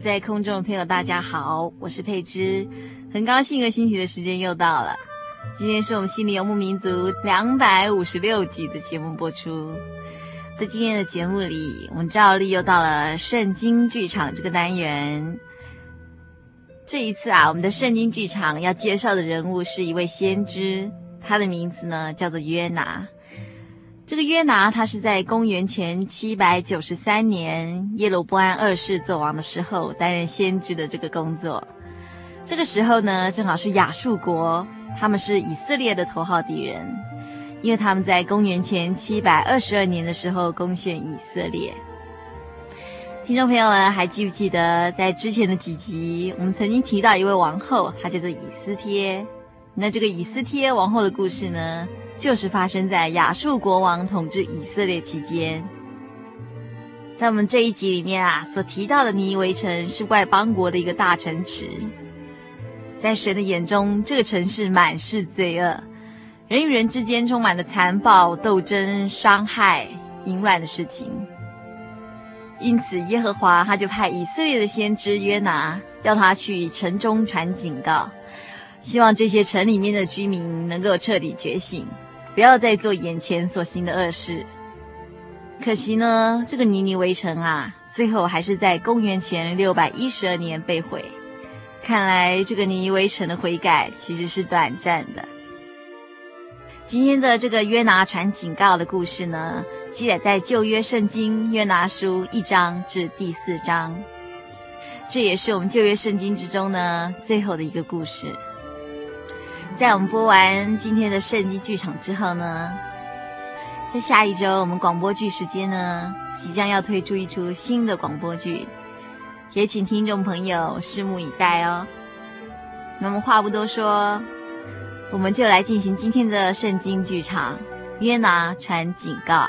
在空中的朋友，大家好，我是佩芝，很高兴一个星期的时间又到了。今天是我们心灵游牧民族两百五十六集的节目播出。在今天的节目里，我们照例又到了圣经剧场这个单元。这一次啊，我们的圣经剧场要介绍的人物是一位先知，他的名字呢叫做约拿。这个约拿，他是在公元前七百九十三年耶罗波安二世做王的时候担任先知的这个工作。这个时候呢，正好是亚述国，他们是以色列的头号敌人，因为他们在公元前七百二十二年的时候攻陷以色列。听众朋友们还记不记得，在之前的几集，我们曾经提到一位王后，她叫做以斯帖。那这个以斯帖王后的故事呢，就是发生在亚述国王统治以色列期间。在我们这一集里面啊，所提到的尼维城是外邦国的一个大城池，在神的眼中，这个城市满是罪恶，人与人之间充满了残暴、斗争、伤害、淫乱的事情。因此，耶和华他就派以色列的先知约拿，叫他去城中传警告，希望这些城里面的居民能够彻底觉醒。不要再做眼前所行的恶事。可惜呢，这个尼尼微城啊，最后还是在公元前六百一十二年被毁。看来这个尼尼微城的悔改其实是短暂的。今天的这个约拿传警告的故事呢，记载在旧约圣经约拿书一章至第四章。这也是我们旧约圣经之中呢最后的一个故事。在我们播完今天的圣经剧场之后呢，在下一周我们广播剧时间呢，即将要推出一出新的广播剧，也请听众朋友拭目以待哦。那么话不多说，我们就来进行今天的圣经剧场，约拿传警告。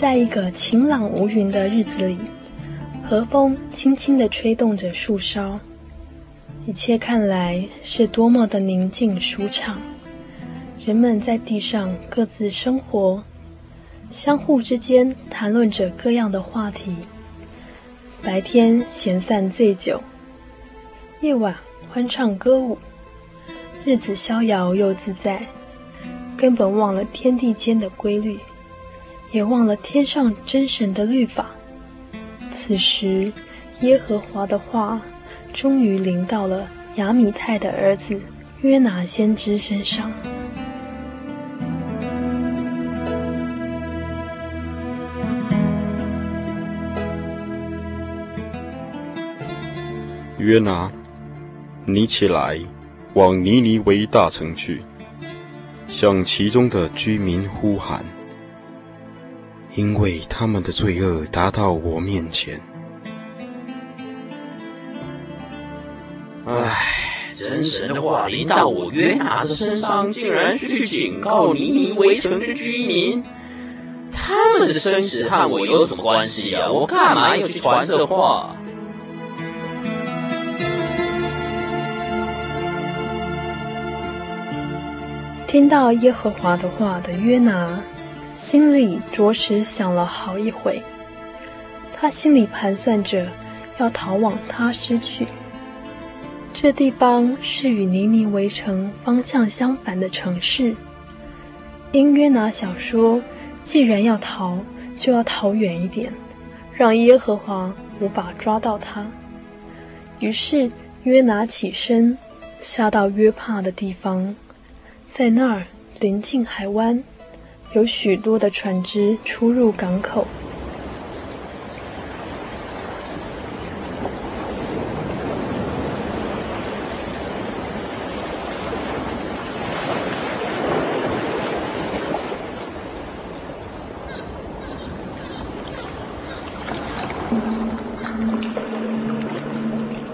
在一个晴朗无云的日子里，和风轻轻地吹动着树梢，一切看来是多么的宁静舒畅。人们在地上各自生活，相互之间谈论着各样的话题。白天闲散醉酒，夜晚欢唱歌舞，日子逍遥又自在，根本忘了天地间的规律。也忘了天上真神的律法。此时，耶和华的话终于临到了亚米太的儿子约拿先知身上。约拿，你起来，往尼尼微大城去，向其中的居民呼喊。因为他们的罪恶达到我面前。唉，真神的话临到我约拿的身上，竟然是去警告尼尼微城的居民。他们的生死和我有什么关系啊？我干嘛要去传这话？听到耶和华的话的约拿。心里着实想了好一会，他心里盘算着要逃往他失去。这地方是与尼尼围城方向相反的城市。因约拿想说，既然要逃，就要逃远一点，让耶和华无法抓到他。于是约拿起身，下到约帕的地方，在那儿临近海湾。有许多的船只出入港口。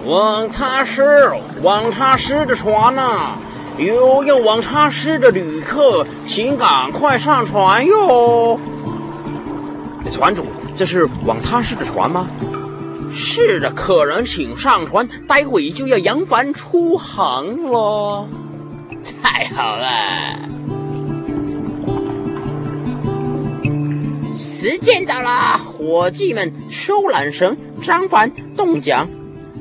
往他施，往他施的船呐、啊！有要往他市的旅客，请赶快上船哟！船主，这是往他市的船吗？是的，客人请上船，待会就要扬帆出航了。太好了！时间到了，伙计们收缆绳，张帆，动桨，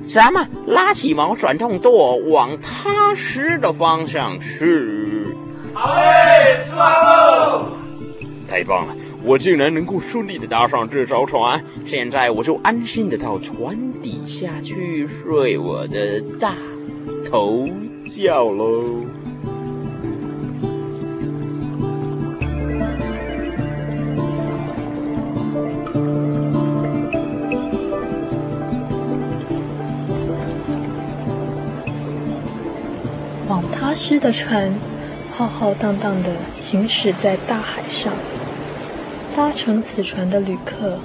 咱们拉起毛，转动舵，往踏实的方向去。好嘞，出发喽！太棒了！我竟然能够顺利的搭上这艘船，现在我就安心的到船底下去睡我的大头觉喽。往他施的船，浩浩荡荡的行驶在大海上。搭乘此船的旅客，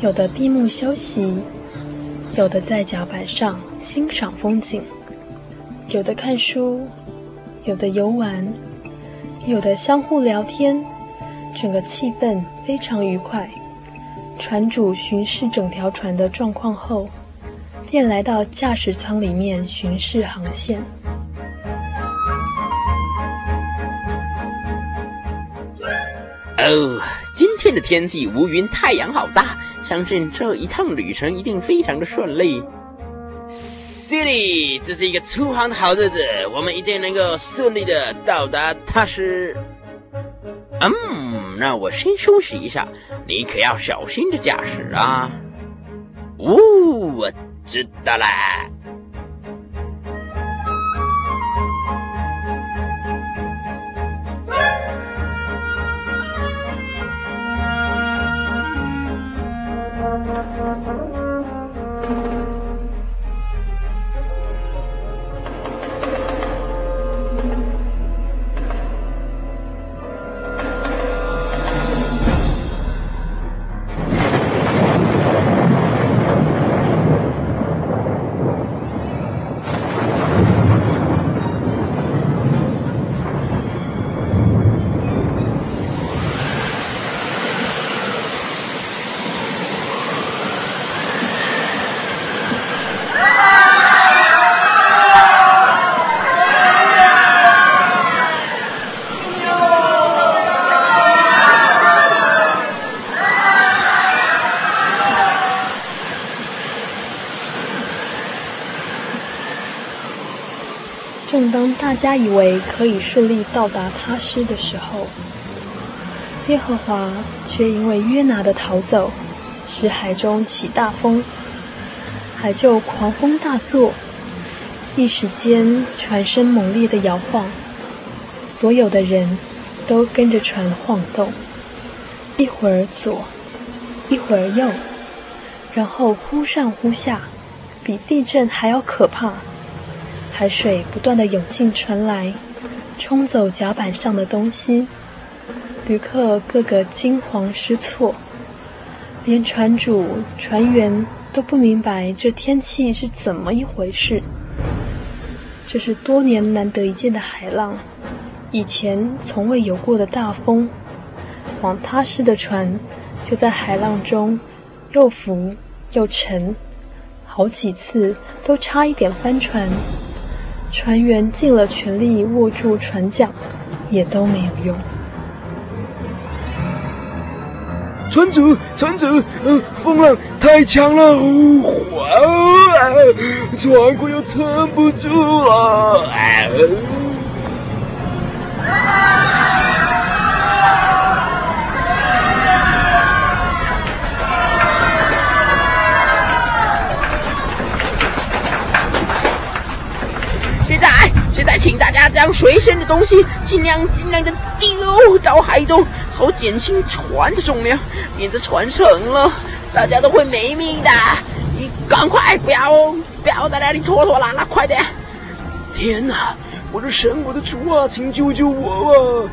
有的闭目休息，有的在甲板上欣赏风景，有的看书，有的游玩，有的相互聊天，整个气氛非常愉快。船主巡视整条船的状况后，便来到驾驶舱里面巡视航线。哦。今天的天气无云，太阳好大，相信这一趟旅程一定非常的顺利。City，这是一个出航的好日子，我们一定能够顺利的到达他施。嗯，那我先休息一下，你可要小心的驾驶啊。哦，我知道了。当大家以为可以顺利到达他施的时候，耶和华却因为约拿的逃走，使海中起大风，海就狂风大作，一时间船身猛烈的摇晃，所有的人都跟着船晃动，一会儿左，一会儿右，然后忽上忽下，比地震还要可怕。海水不断地涌进船来，冲走甲板上的东西，旅客个个惊慌失措，连船主、船员都不明白这天气是怎么一回事。这是多年难得一见的海浪，以前从未有过的大风，往他施的船就在海浪中又浮又沉，好几次都差一点翻船。船员尽了全力握住船桨，也都没有用。船主，船主，呃，风浪太强了，哗啊，船快要撑不住了。啊现在，请大家将随身的东西尽量尽量的丢到海中，好减轻船的重量，免得船沉了，大家都会没命的。你赶快，不要不要在那里拖拖拉拉，快点！天哪，我的神，我的主啊，请救救我啊！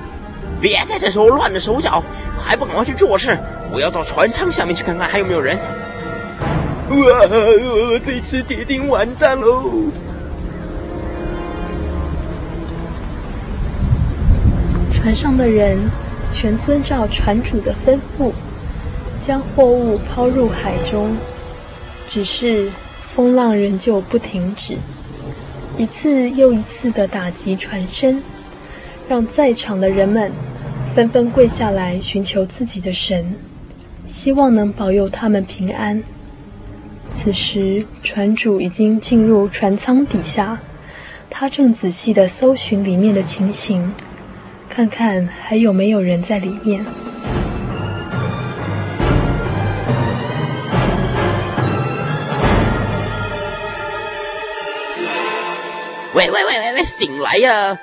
别在这时候乱了手脚，还不赶快去做事！我要到船舱下面去看看还有没有人。哇，这次铁定完蛋喽！船上的人全遵照船主的吩咐，将货物抛入海中。只是风浪仍旧不停止，一次又一次的打击船身，让在场的人们纷纷跪下来寻求自己的神，希望能保佑他们平安。此时，船主已经进入船舱底下，他正仔细地搜寻里面的情形，看看还有没有人在里面。喂喂喂喂喂，醒来呀！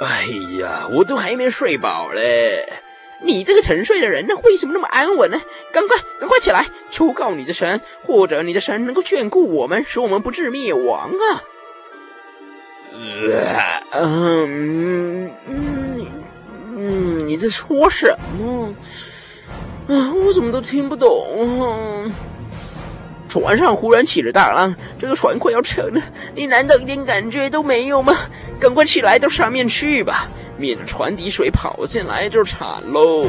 哎呀，我都还没睡饱嘞。你这个沉睡的人，那为什么那么安稳呢？赶快，赶快起来，求告你的神，或者你的神能够眷顾我们，使我们不致灭亡啊！嗯嗯嗯，你在说什么？啊，我怎么都听不懂。船上忽然起了大浪，这个船快要沉了，你难道一点感觉都没有吗？赶快起来到上面去吧！免得船底水跑进来就惨喽！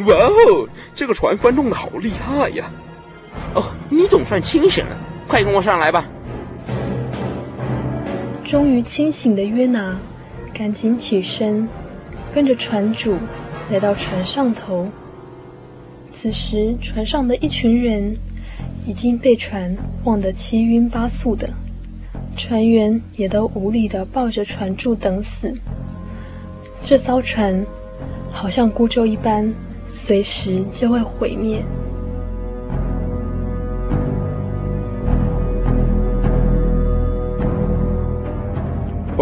哇哦，这个船翻动的好厉害呀！哦，你总算清醒了，快跟我上来吧！终于清醒的约拿，赶紧起身，跟着船主来到船上头。此时，船上的一群人已经被船晃得七晕八素的，船员也都无力地抱着船柱等死。这艘船好像孤舟一般，随时就会毁灭。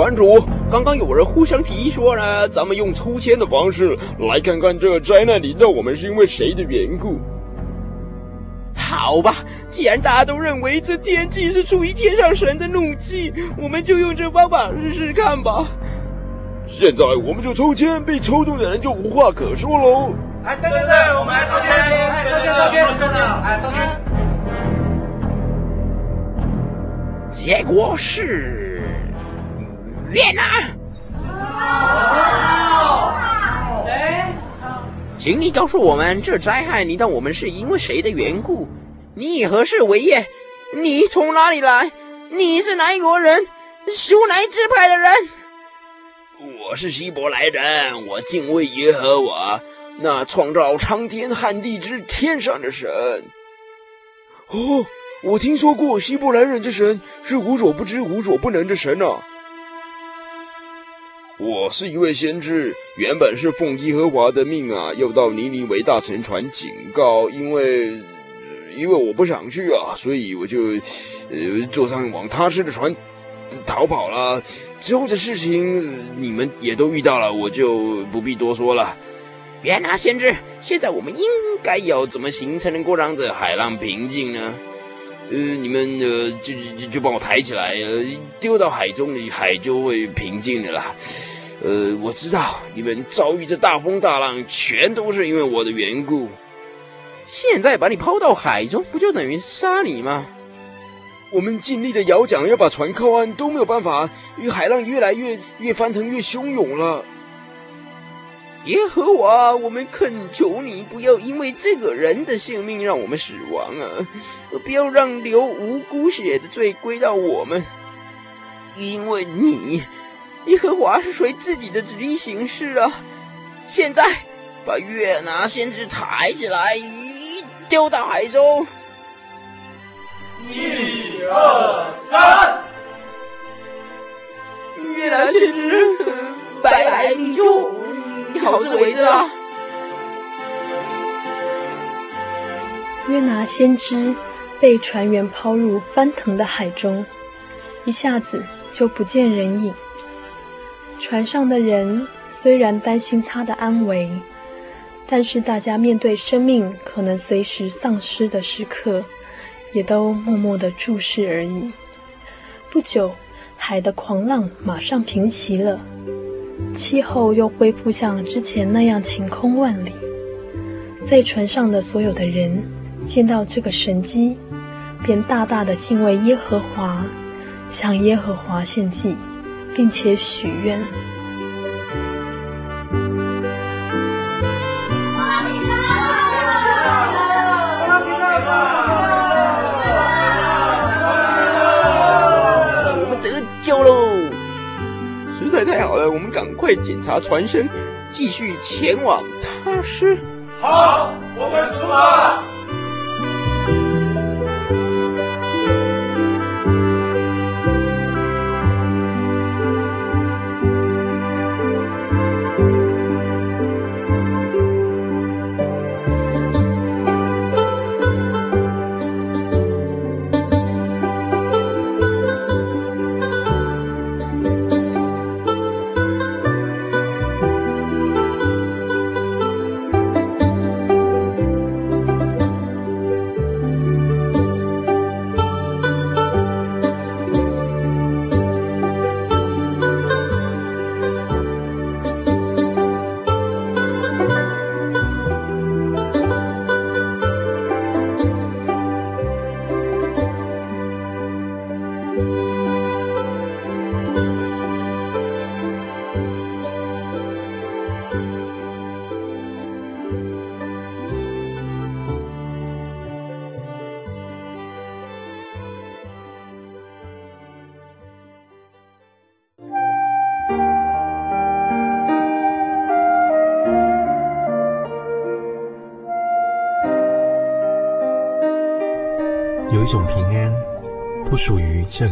船主，刚刚有人互相提议说呢，咱们用抽签的方式来看看这个灾难临到我们是因为谁的缘故。好吧，既然大家都认为这天气是出于天上神的怒气，我们就用这方法试试看吧。现在我们就抽签，被抽中的人就无话可说喽！哎，对对对，我们来抽签，抽签，抽签，抽签，哎，抽签。结果是约拿。哎，请你告诉我们，这灾害临到我们是因为谁的缘故？你以何事为业？你从哪里来？你是哪一国人？属哪一支派的人？我是希伯来人，我敬畏耶和华，那创造苍天和地之天上的神。哦，我听说过希伯来人之神是无所不知、无所不能的神呢、啊。我是一位先知，原本是奉耶和华的命啊，要到尼尼微大城传警告，因为因为我不想去啊，所以我就呃坐上往他施的船。逃跑了之后的事情，你们也都遇到了，我就不必多说了。别拿先知，现在我们应该要怎么行才能够让这海浪平静呢？呃，你们呃，就就就帮我抬起来，呃，丢到海中里，海就会平静的啦。呃，我知道你们遭遇这大风大浪，全都是因为我的缘故。现在把你抛到海中，不就等于杀你吗？我们尽力的摇桨，要把船靠岸，都没有办法，因为海浪越来越越翻腾，越汹涌了。耶和华，我们恳求你，不要因为这个人的性命让我们死亡啊！不要让流无辜血的罪归到我们，因为你，耶和华是随自己的旨意行事啊！现在把月拿先知抬起来，丢到海中。一二三，越拿先知，拜拜，你就你好自为之了。约拿先知被船员抛入翻腾的海中，一下子就不见人影。船上的人虽然担心他的安危，但是大家面对生命可能随时丧失的时刻，也都默默的注视而已。不久，海的狂浪马上平息了，气候又恢复像之前那样晴空万里。在船上的所有的人见到这个神机，便大大的敬畏耶和华，向耶和华献祭，并且许愿。太好了，我们赶快检查船身，继续前往他施。好，我们出发。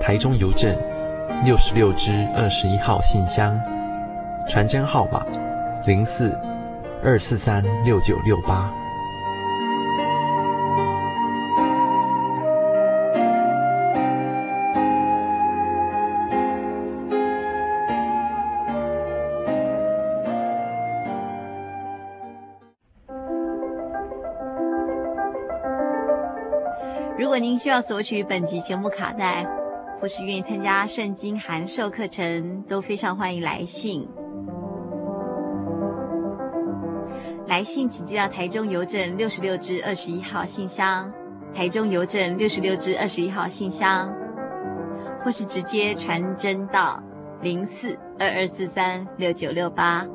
台中邮政六十六支二十一号信箱，传真号码零四二四三六九六八。如果您需要索取本集节目卡带，或是愿意参加圣经函授课程，都非常欢迎来信。来信请寄到台中邮政六十六支二十一号信箱，台中邮政六十六支二十一号信箱，或是直接传真到零四二二四三六九六八，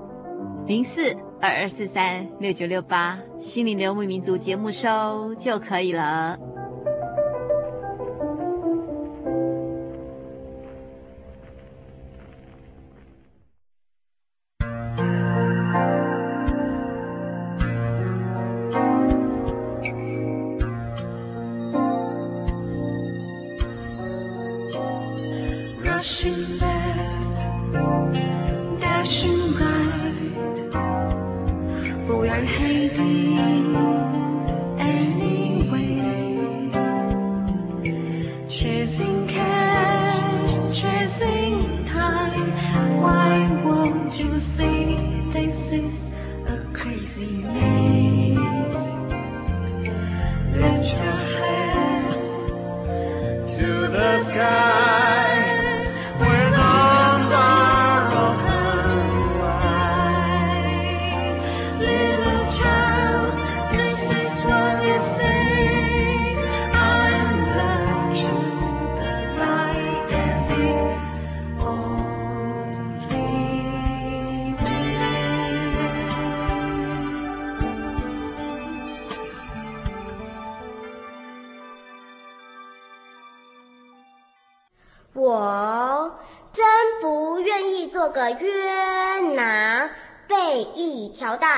零四二二四三六九六八，心灵流牧民族节目收就可以了。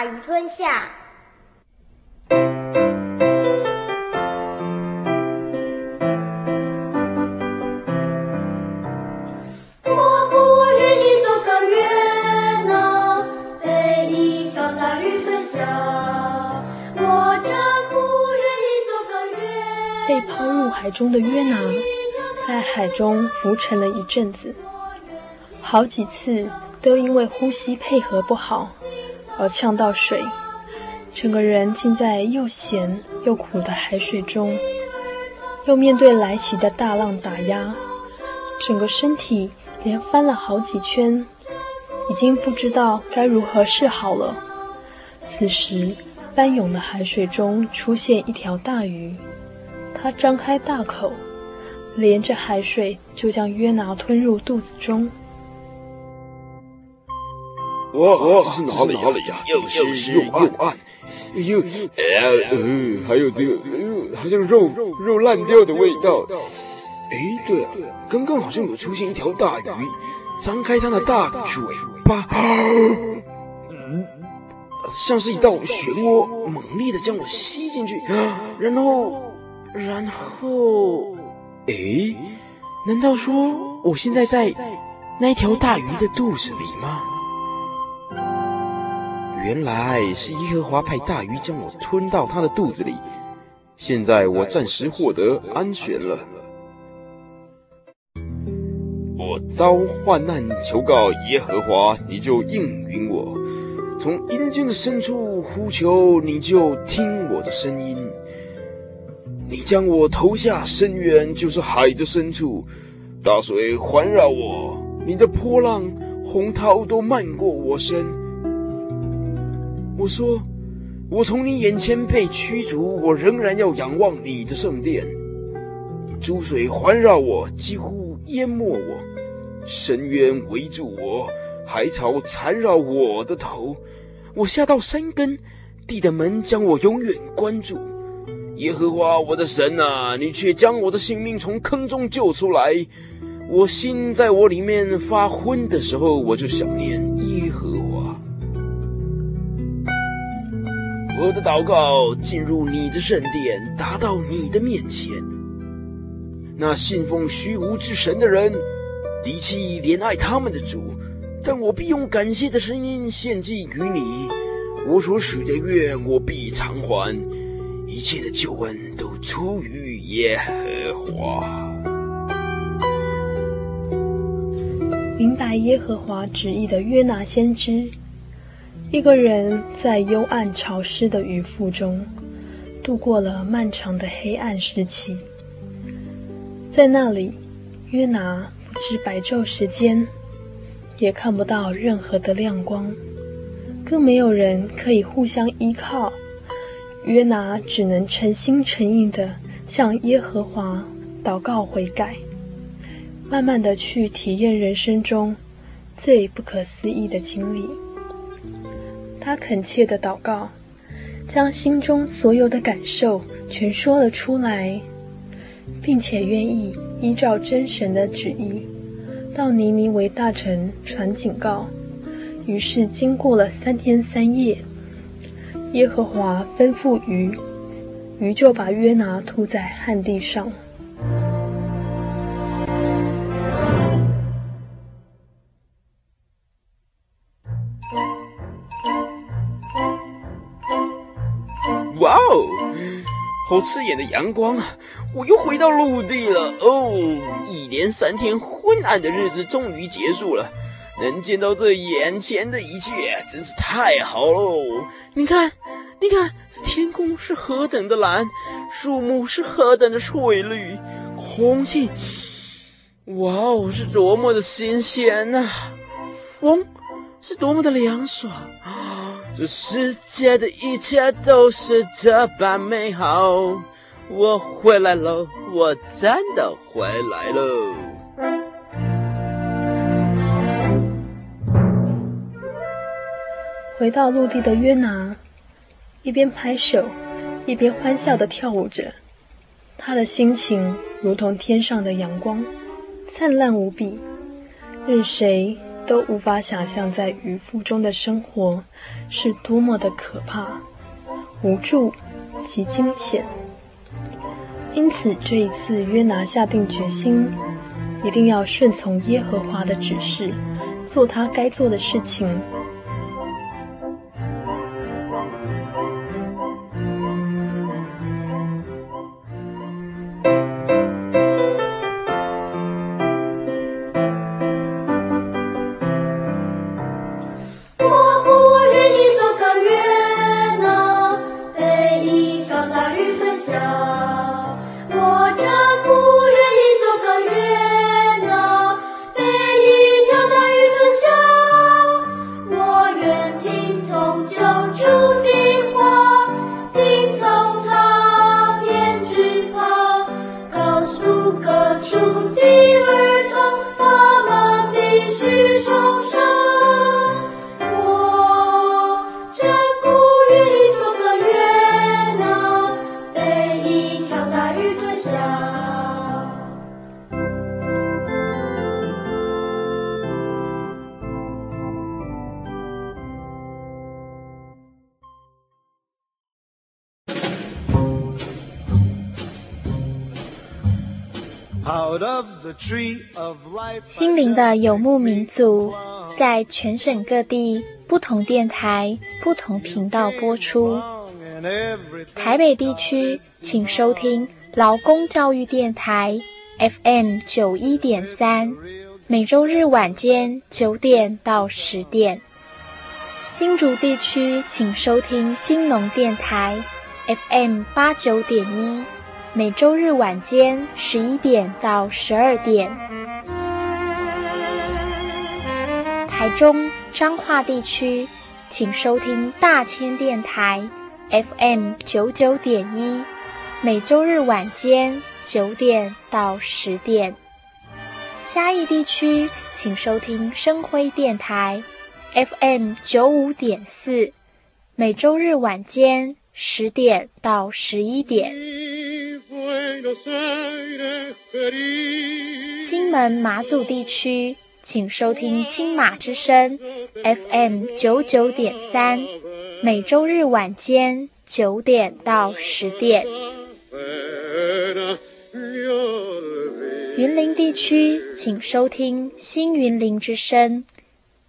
条大鱼吞下。我不愿意做个约拿，被一条大鱼吞下。我真不愿意做个，被抛入海中的约拿。在海中浮沉了一阵子，好几次都因为呼吸配合不好而呛到水，整个人浸在又咸又苦的海水中，又面对来袭的大浪打压，整个身体连翻了好几圈，已经不知道该如何是好了。此时，翻涌的海水中出现一条大鱼，它张开大口，连着海水就将约拿吞入肚子中。哇，这是哪里哪里呀？又湿又暗，哎呦，呃，呃，还有这个，哎呦，好像肉肉烂掉的味道。哎，对啊，刚刚好像有出现一条大鱼，张开它的大嘴巴，嗯，像是一道漩涡，猛烈的将我吸进去，然后，然后，哎，难道说我现在在那条大鱼的肚子里吗？原来是耶和华派大鱼将我吞到他的肚子里，现在我暂时获得安全了。我遭患难求告耶和华，你就应允我；从阴间的深处呼求，你就听我的声音。你将我投下深渊，就是海的深处，大水环绕我，你的波浪、洪涛都漫过我身。我说：“我从你眼前被驱逐，我仍然要仰望你的圣殿。诸水环绕我，几乎淹没我；深渊围住我，海草缠绕我的头。我下到山根，地的门将我永远关住。耶和华我的神啊，你却将我的性命从坑中救出来。我心在我里面发昏的时候，我就想念耶和我的祷告进入你的圣殿，达到你的面前。那信奉虚无之神的人，离弃怜爱他们的主，但我必用感谢的声音献祭于你。我所许的愿，我必偿还。一切的救恩都出于耶和华。明白耶和华旨意的约拿先知。一个人在幽暗潮湿的鱼腹中度过了漫长的黑暗时期，在那里，约拿不知白昼时间，也看不到任何的亮光，更没有人可以互相依靠。约拿只能诚心诚意地向耶和华祷告悔改，慢慢地去体验人生中最不可思议的经历。他恳切的祷告，将心中所有的感受全说了出来，并且愿意依照真神的旨意，到尼尼微大臣传警告。于是经过了三天三夜，耶和华吩咐鱼，鱼就把约拿吐在旱地上。好刺眼的阳光啊！我又回到陆地了哦。一连三天昏暗的日子终于结束了，能见到这眼前的一切，真是太好喽。你看，你看，这天空是何等的蓝，树木是何等的翠绿，空气，哇哦，是多么的新鲜呐！风是多么的凉爽。这世界的一切都是这般美好。我回来了，我真的回来了。回到陆地的约拿，一边拍手，一边欢笑的跳舞着。他的心情如同天上的阳光，灿烂无比，任谁都无法想象，在渔夫中的生活是多么的可怕、无助及惊险。因此，这一次约拿下定决心，一定要顺从耶和华的指示，做他该做的事情。心灵的游牧民族，在全省各地不同电台、不同频道播出。台北地区，请收听劳工教育电台 FM 九一点三，每周日晚间九点到十点。新竹地区，请收听新农电台 FM 八九点一。每周日晚间十一点到十二点，台中彰化地区，请收听大千电台 FM 九九点一，每周日晚间九点到十点。嘉义地区，请收听生辉电台 FM 九五点四，每周日晚间十点到十一点。金门马祖地区，请收听金马之声 FM 九九点三，每周日晚间九点到十点。云林地区，请收听新云林之声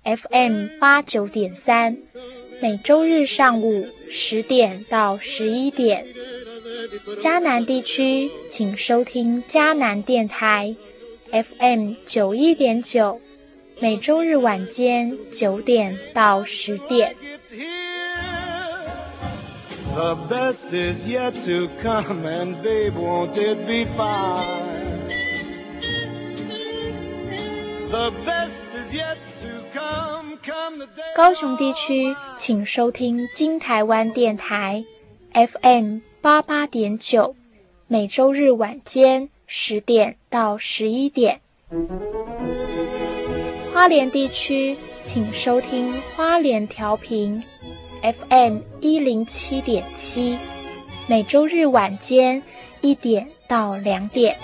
FM 八九点三，每周日上午十点到十一点。嘉南地区，请收听嘉南电台，FM 九一点九，每周日晚间九点到十点。高雄地区，请收听金台湾电台，FM。八八点九，每周日晚间十点到十一点。花莲地区，请收听花莲调频，FM 一零七点七，每周日晚间一点到两点。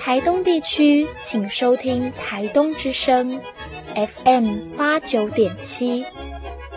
台东地区，请收听台东之声，FM 八九点七，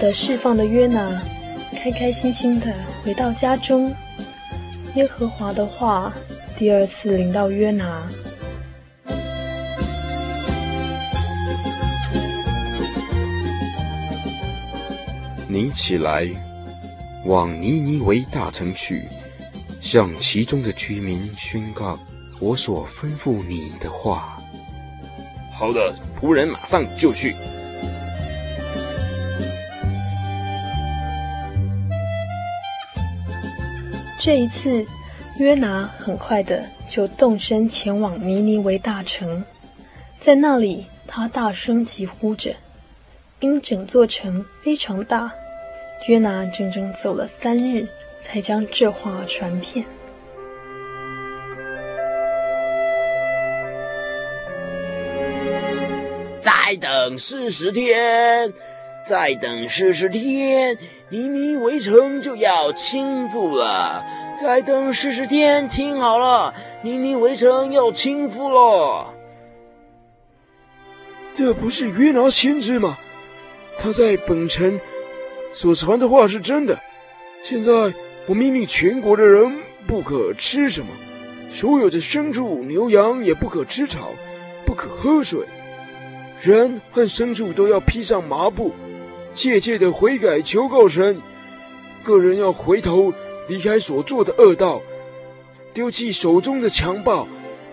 得释放的约拿，开开心心的回到家中。耶和华的话第二次临到约拿。你起来，往尼尼微大城去，向其中的居民宣告我所吩咐你的话。好的，仆人马上就去。这一次，约拿很快的就动身前往尼尼微大城，在那里，他大声疾呼着，因整座城非常大。约拿整整走了三日，才将这话传遍。再等四十天，再等四十天，尼尼围城就要倾覆了。再等四十天，听好了，尼尼围城要倾覆了。这不是约拿先知吗？他在本城。所传的话是真的。现在我命令全国的人不可吃什么，所有的牲畜、牛羊也不可吃草，不可喝水。人和牲畜都要披上麻布，切切的悔改求告神。个人要回头离开所做的恶道，丢弃手中的强暴，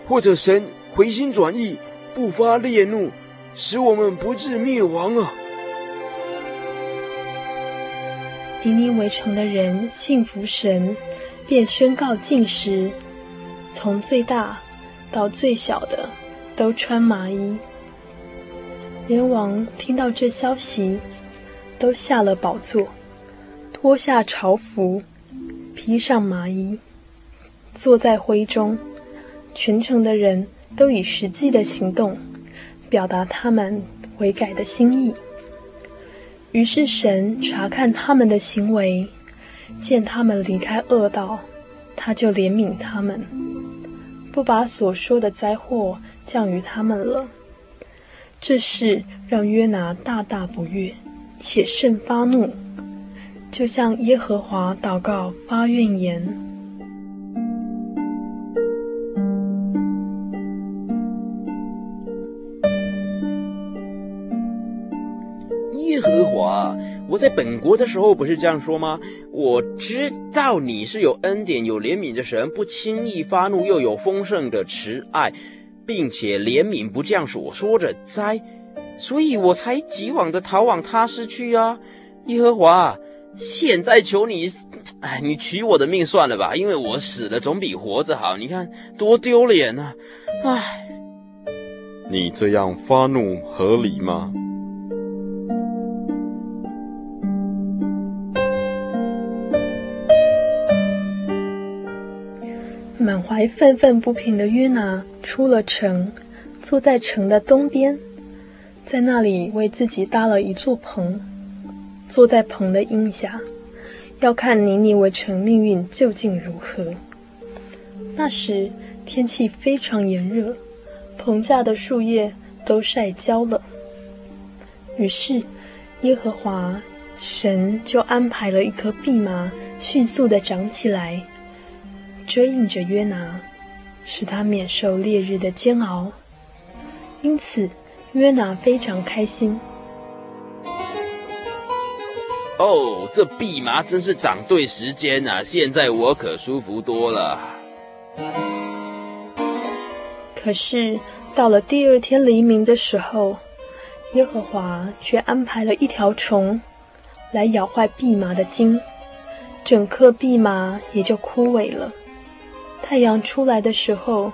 或者神回心转意，不发烈怒，使我们不致灭亡啊！尼尼围城的人信服神，便宣告禁食，从最大到最小的都穿麻衣。阎王听到这消息，都下了宝座，脱下朝服，披上麻衣，坐在灰中。全城的人都以实际的行动，表达他们悔改的心意。于是神查看他们的行为，见他们离开恶道，他就怜悯他们，不把所说的灾祸降于他们了。这事让约拿大大不悦，且甚发怒，就向耶和华祷告发怨言。耶和华我在本国的时候不是这样说吗？我知道你是有恩典、有怜悯的神，不轻易发怒，又有丰盛的慈爱，并且怜悯不降所说的灾，所以我才急往的逃往他施去啊！耶和华，现在求你，哎，你取我的命算了吧，因为我死了总比活着好。你看多丢脸啊！哎，你这样发怒合理吗？满怀愤愤不平的约拿出了城，坐在城的东边，在那里为自己搭了一座棚，坐在棚的荫下，要看尼尼微城命运究竟如何。那时天气非常炎热，棚架的树叶都晒焦了。于是耶和华神就安排了一棵蓖麻，迅速地长起来。遮荫着约拿，使他免受烈日的煎熬。因此，约拿非常开心。哦，这蓖麻真是长对时间啊！现在我可舒服多了。可是，到了第二天黎明的时候，耶和华却安排了一条虫来咬坏蓖麻的茎，整棵蓖麻也就枯萎了。太阳出来的时候，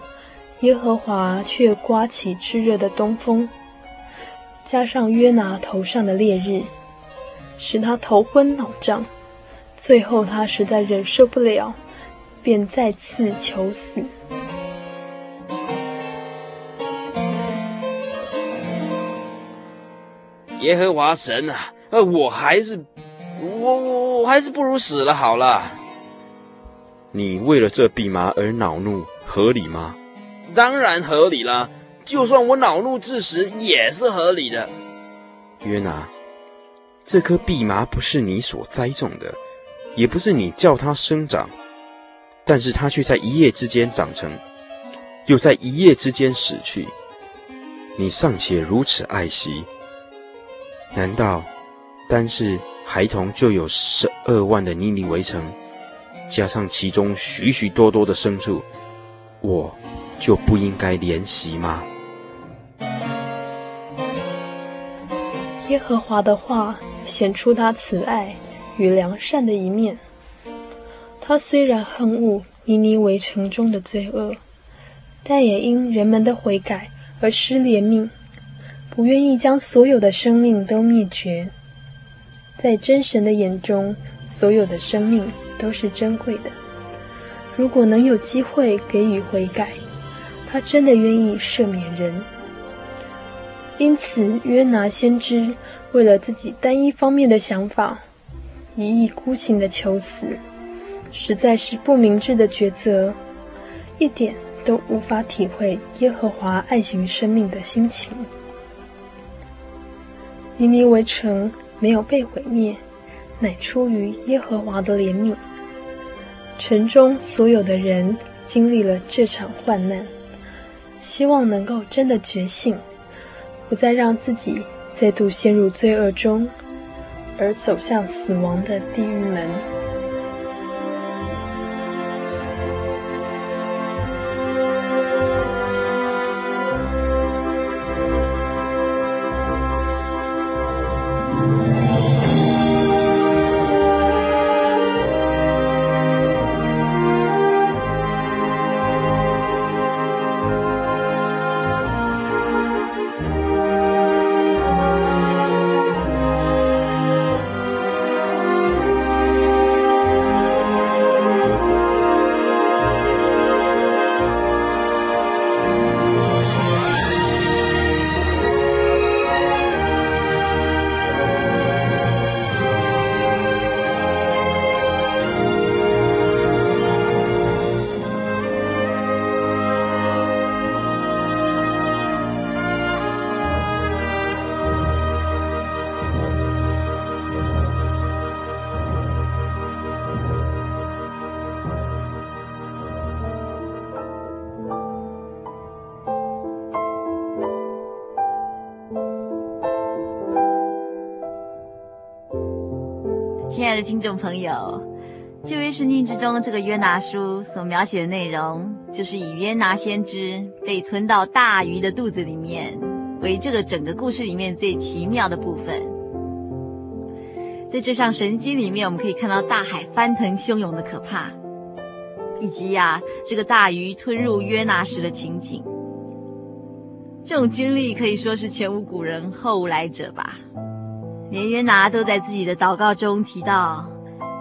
耶和华却刮起炙热的东风，加上约拿头上的烈日，使他头昏脑胀。最后他实在忍受不了，便再次求死。耶和华神啊，呃，我还是我我我还是不如死了好了。你为了这蓖麻而恼怒，合理吗？当然合理了。就算我恼怒致死，也是合理的。约拿，这棵蓖麻不是你所栽种的，也不是你叫它生长，但是它却在一夜之间长成，又在一夜之间死去。你尚且如此爱惜，难道单是孩童就有十二万的尼尼微城，加上其中许许多多的牲畜，我就不应该怜惜吗？耶和华的话显出他慈爱与良善的一面。他虽然恨恶尼尼微城中的罪恶，但也因人们的悔改而施怜悯，不愿意将所有的生命都灭绝。在真神的眼中，所有的生命都是珍贵的。如果能有机会给予悔改，他真的愿意赦免人。因此，约拿先知为了自己单一方面的想法，一意孤行的求死，实在是不明智的抉择，一点都无法体会耶和华爱惜生命的心情。尼尼微城没有被毁灭，乃出于耶和华的怜悯。城中所有的人经历了这场患难，希望能够真的觉醒。不再让自己再度陷入罪恶中，而走向死亡的地狱门。爱的听众朋友，旧约圣经之中这个约拿书所描写的内容，就是以约拿先知被吞到大鱼的肚子里面，为这个整个故事里面最奇妙的部分。在这项神迹里面，我们可以看到大海翻腾汹涌的可怕，以及呀、这个大鱼吞入约拿时的情景。这种经历可以说是前无古人后无来者吧。连约拿都在自己的祷告中提到，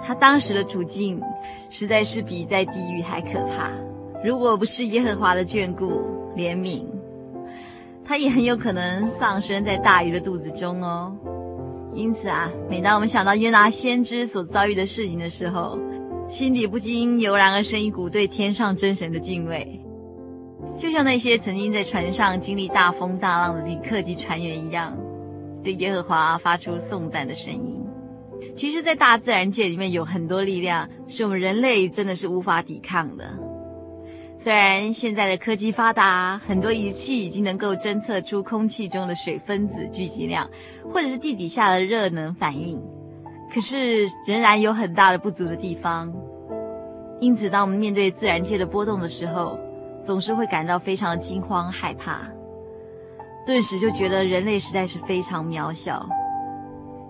他当时的处境实在是比在地狱还可怕。如果不是耶和华的眷顾怜悯，他也很有可能丧生在大鱼的肚子中哦。因此啊，每当我们想到约拿先知所遭遇的事情的时候，心底不禁油然而生一股对天上真神的敬畏，就像那些曾经在船上经历大风大浪的旅客及船员一样。对耶和华发出颂赞的声音。其实，在大自然界里面有很多力量，是我们人类真的是无法抵抗的。虽然现在的科技发达，很多仪器已经能够侦测出空气中的水分子聚集量，或者是地底下的热能反应，可是仍然有很大的不足的地方。因此，当我们面对自然界的波动的时候，总是会感到非常的惊慌害怕。顿时就觉得人类实在是非常渺小，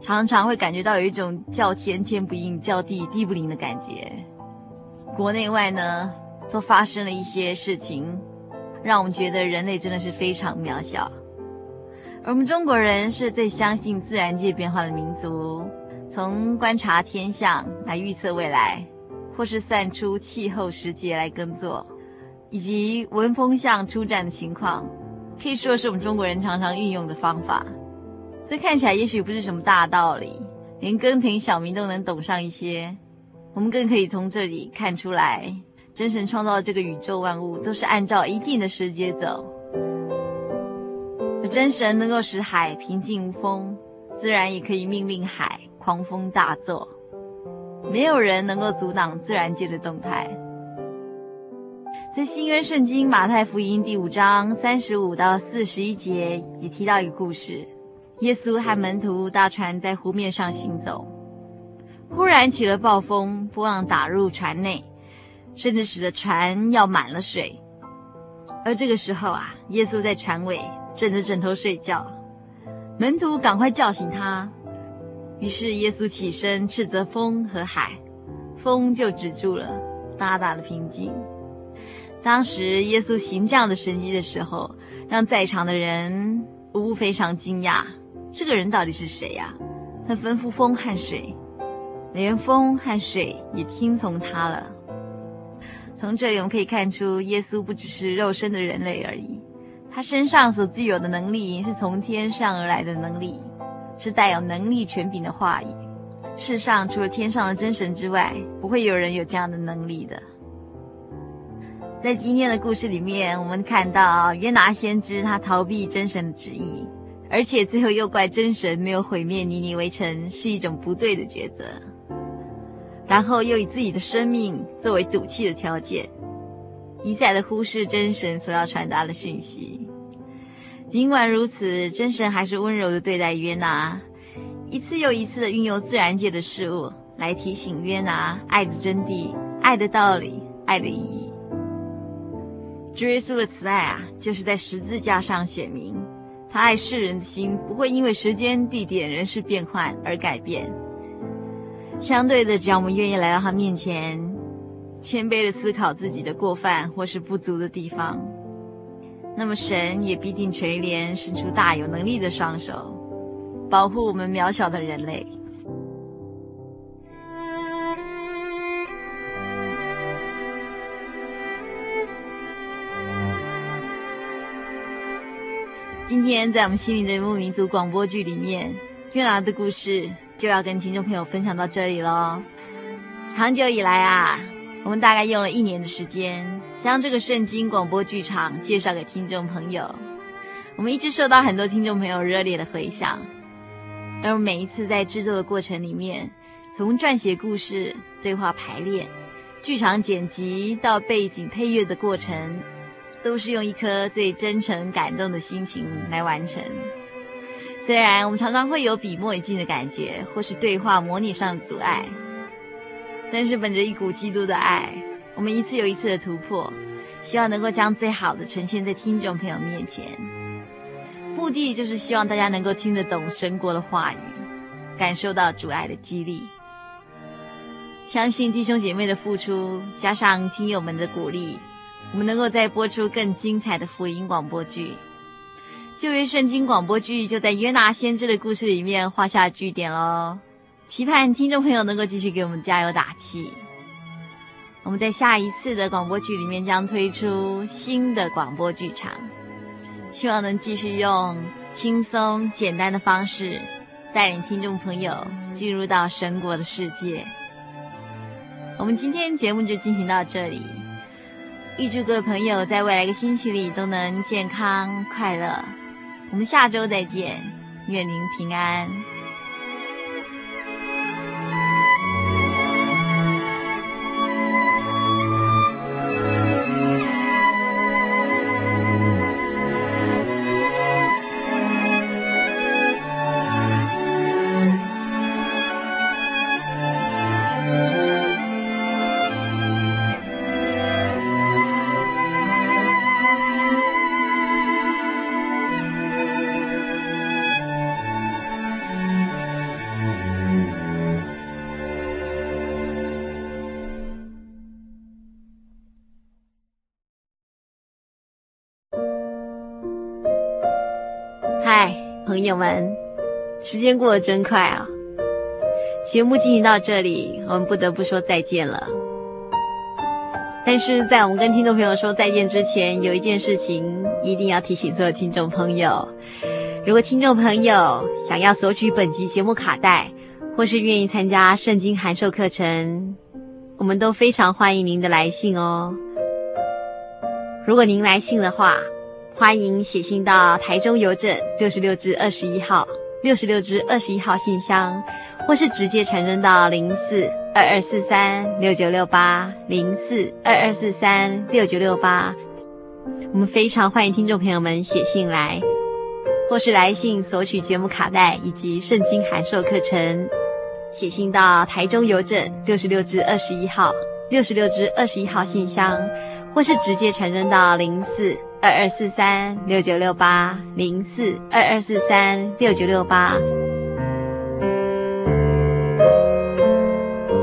常常会感觉到有一种叫天天不应，叫地地不灵的感觉。国内外呢，都发生了一些事情，让我们觉得人类真的是非常渺小。而我们中国人是最相信自然界变化的民族，从观察天象来预测未来，或是算出气候时节来耕作，以及闻风向出战的情况。可以说是我们中国人常常运用的方法，这看起来也许不是什么大道理，连耕田小民都能懂上一些。我们更可以从这里看出来，真神创造这个宇宙万物都是按照一定的时节走。而真神能够使海平静无风，自然也可以命令海狂风大作，没有人能够阻挡自然界的动态。在新约圣经马太福音第五章三十五到四十一节也提到一个故事：耶稣和门徒搭船在湖面上行走，忽然起了暴风，波浪打入船内，甚至使得船要满了水。而这个时候啊，耶稣在船尾枕着枕头睡觉。门徒赶快叫醒他，于是耶稣起身斥责风和海，风就止住了，大大的平静。当时耶稣行这样的神迹的时候，让在场的人无不非常惊讶：这个人到底是谁呀？他吩咐风和水，连风和水也听从他了。从这里我们可以看出，耶稣不只是肉身的人类而已。他身上所具有的能力是从天上而来的能力，是带有能力权柄的话语。世上除了天上的真神之外，不会有人有这样的能力的。在今天的故事里面，我们看到约拿先知他逃避真神的旨意，而且最后又怪真神没有毁灭尼尼微城是一种不对的抉择，然后又以自己的生命作为赌气的条件。一再的忽视真神所要传达的讯息，尽管如此，真神还是温柔的对待约拿，一次又一次的运用自然界的事物来提醒约拿爱的真谛、爱的道理、爱的意义。主耶稣的慈爱啊，就是在十字架上显明，他爱世人的心不会因为时间、地点、人事变换而改变。相对的，只要我们愿意来到他面前。谦卑的思考自己的过犯或是不足的地方，那么神也必定垂怜，伸出大有能力的双手，保护我们渺小的人类。今天在我们心灵的牧民族广播剧里面，约拿的故事就要跟听众朋友分享到这里喽。长久以来啊。我们大概用了一年的时间，将这个圣经广播剧场介绍给听众朋友。我们一直受到很多听众朋友热烈的回响，而每一次在制作的过程里面，从撰写故事、对话排练、剧场剪辑到背景配乐的过程，都是用一颗最真诚感动的心情来完成。虽然我们常常会有笔墨已尽的感觉，或是对话模拟上的阻碍。但是本着一股基督的爱，我们一次又一次的突破，希望能够将最好的呈现在听众朋友面前。目的就是希望大家能够听得懂神国的话语，感受到主爱的激励。相信弟兄姐妹的付出，加上听友们的鼓励，我们能够再播出更精彩的福音广播剧。旧约圣经广播剧就在约拿先知的故事里面画下句点喽。期盼听众朋友能够继续给我们加油打气。我们在下一次的广播剧里面将推出新的广播剧场，希望能继续用轻松简单的方式带领听众朋友进入到神国的世界。我们今天节目就进行到这里，预祝各位朋友在未来一个星期里都能健康快乐。我们下周再见，愿您平安。友们，时间过得真快啊！节目进行到这里，我们不得不说再见了。但是在我们跟听众朋友说再见之前，有一件事情一定要提醒所有听众朋友：如果听众朋友想要索取本集节目卡带，或是愿意参加圣经函授课程，我们都非常欢迎您的来信哦。如果您来信的话，欢迎写信到台中邮政六十六至二十一号六十六支二十一号信箱，或是直接传真到零四二二四三六九六八零四二二四三六九六八。我们非常欢迎听众朋友们写信来，或是来信索取节目卡带以及圣经函授课程。写信到台中邮政六十六支二十一号六十六支二十一号信箱，或是直接传真到零四。二二四三六九六八零四二二四三六九六八，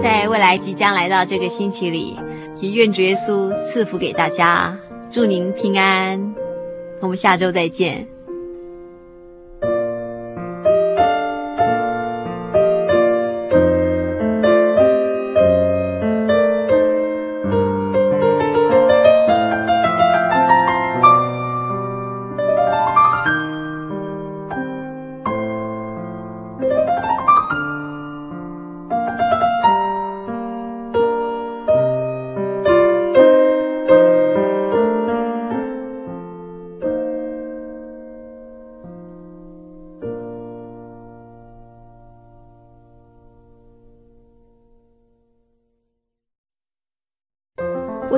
在未来即将来到这个星期里，也愿主耶稣赐福给大家，祝您平安。我们下周再见。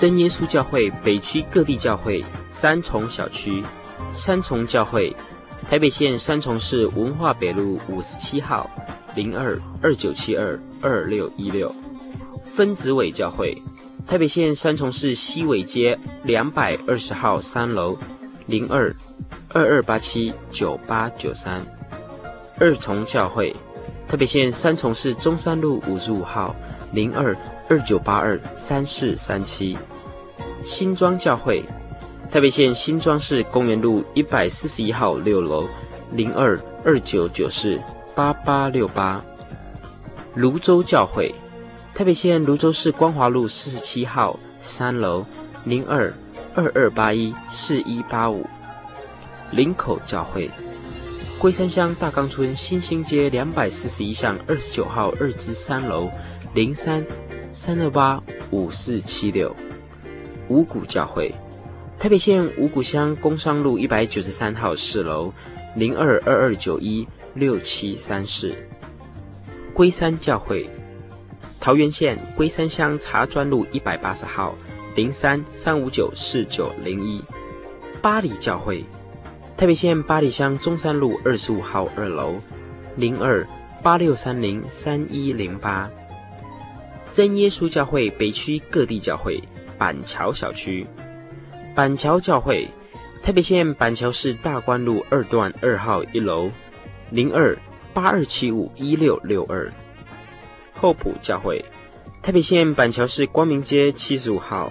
真耶稣教会北区各地教会三重小区，三重教会，台北县三重市文化北路五十七号零二二九七二二六一六，分子尾教会，台北县三重市西尾街两百二十号三楼零二二二八七九八九三，二重教会，台北县三重市中山路五十五号零二二九八二三四三七。新庄教会，台北县新庄市公园路一百四十一号六楼零二二九九四八八六八。泸州教会，台北县泸州市光华路四十七号三楼零二二二八一四一八五。林口教会，龟山乡大冈村新兴街两百四十一巷二十九号二之三楼零三三二八五四七六。五股教会，台北县五股乡工商路一百九十三号四楼零二二二九一六七三四。龟山教会，桃园县龟山乡茶砖路一百八十号零三三五九四九零一。八里教会，台北县八里乡中山路二十五号二楼零二八六三零三一零八。真耶稣教会北区各地教会。板桥小区，板桥教会，台北县板桥市大观路二段二号一楼，零二八二七五一六六二。厚朴教会，台北县板桥市光明街七十五号，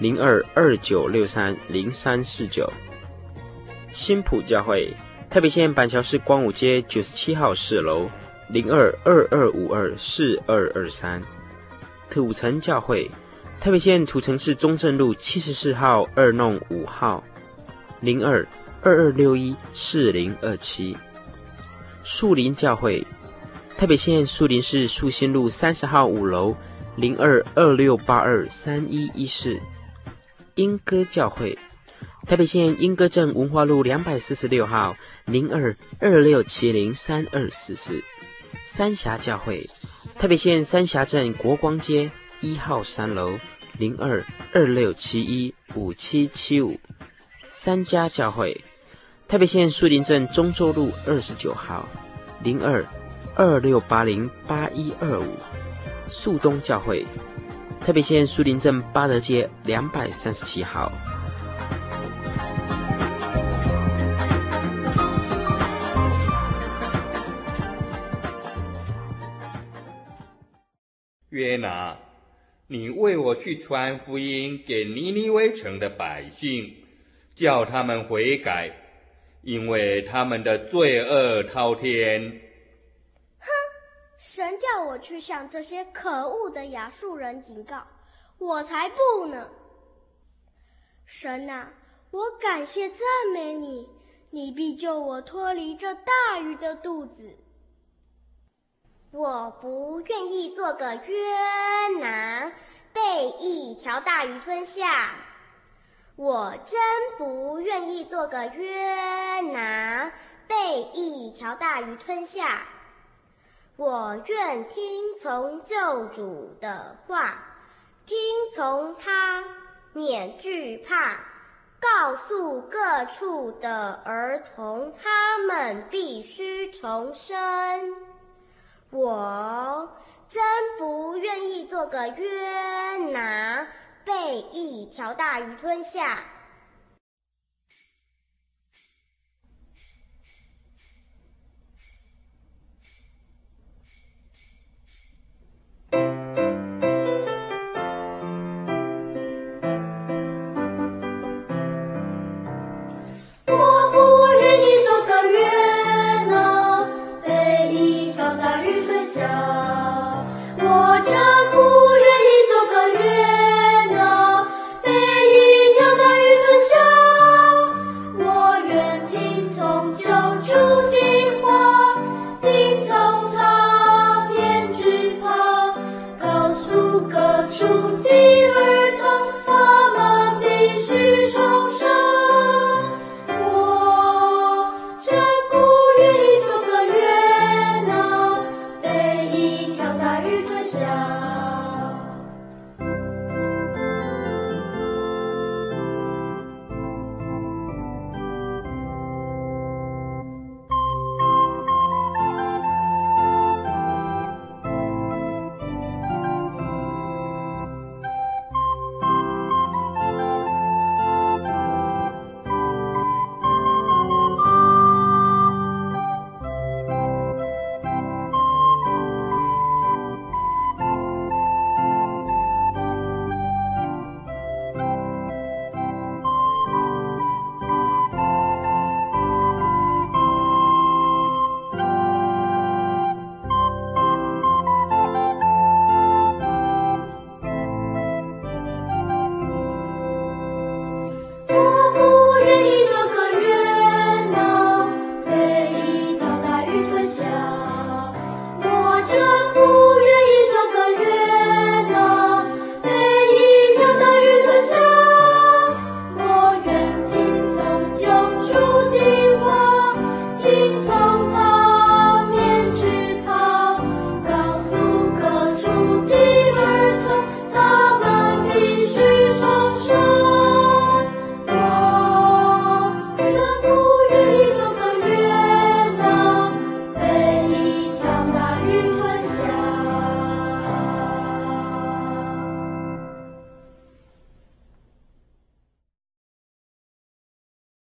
零二二九六三零三四九。新埔教会，台北县板桥市光武街九十七号四楼，零二二二五二四二二三。土城教会。台北县土城市中正路七十四号二弄五号，零二二二六一四零二七。树林教会，台北县树林市树新路三十号五楼，零二二六八二三一一四。莺歌教会，台北县莺歌镇文化路两百四十六号，零二二六七零三二四四。三峡教会，台北县三峡镇国光街。一号三楼零二二六七一五七七五。三家教会，台北县树林镇中州路二十九号，零二二六八零八一二五，树东教会。台北县树林镇八德街两百三十七号。约拿，你为我去传福音给尼尼微城的百姓，叫他们悔改，因为他们的罪恶滔天。哼，神叫我去向这些可恶的亚述人警告，我才不呢！神啊，我感谢赞美你，你必救我脱离这大鱼的肚子。我不愿意做个约拿，被一条大鱼吞下。我真不愿意做个约拿，被一条大鱼吞下。我愿听从救主的话，听从他，免惧怕，告诉各处的儿童，他们必须重生。我真不愿意做个约拿，被一条大鱼吞下。注定。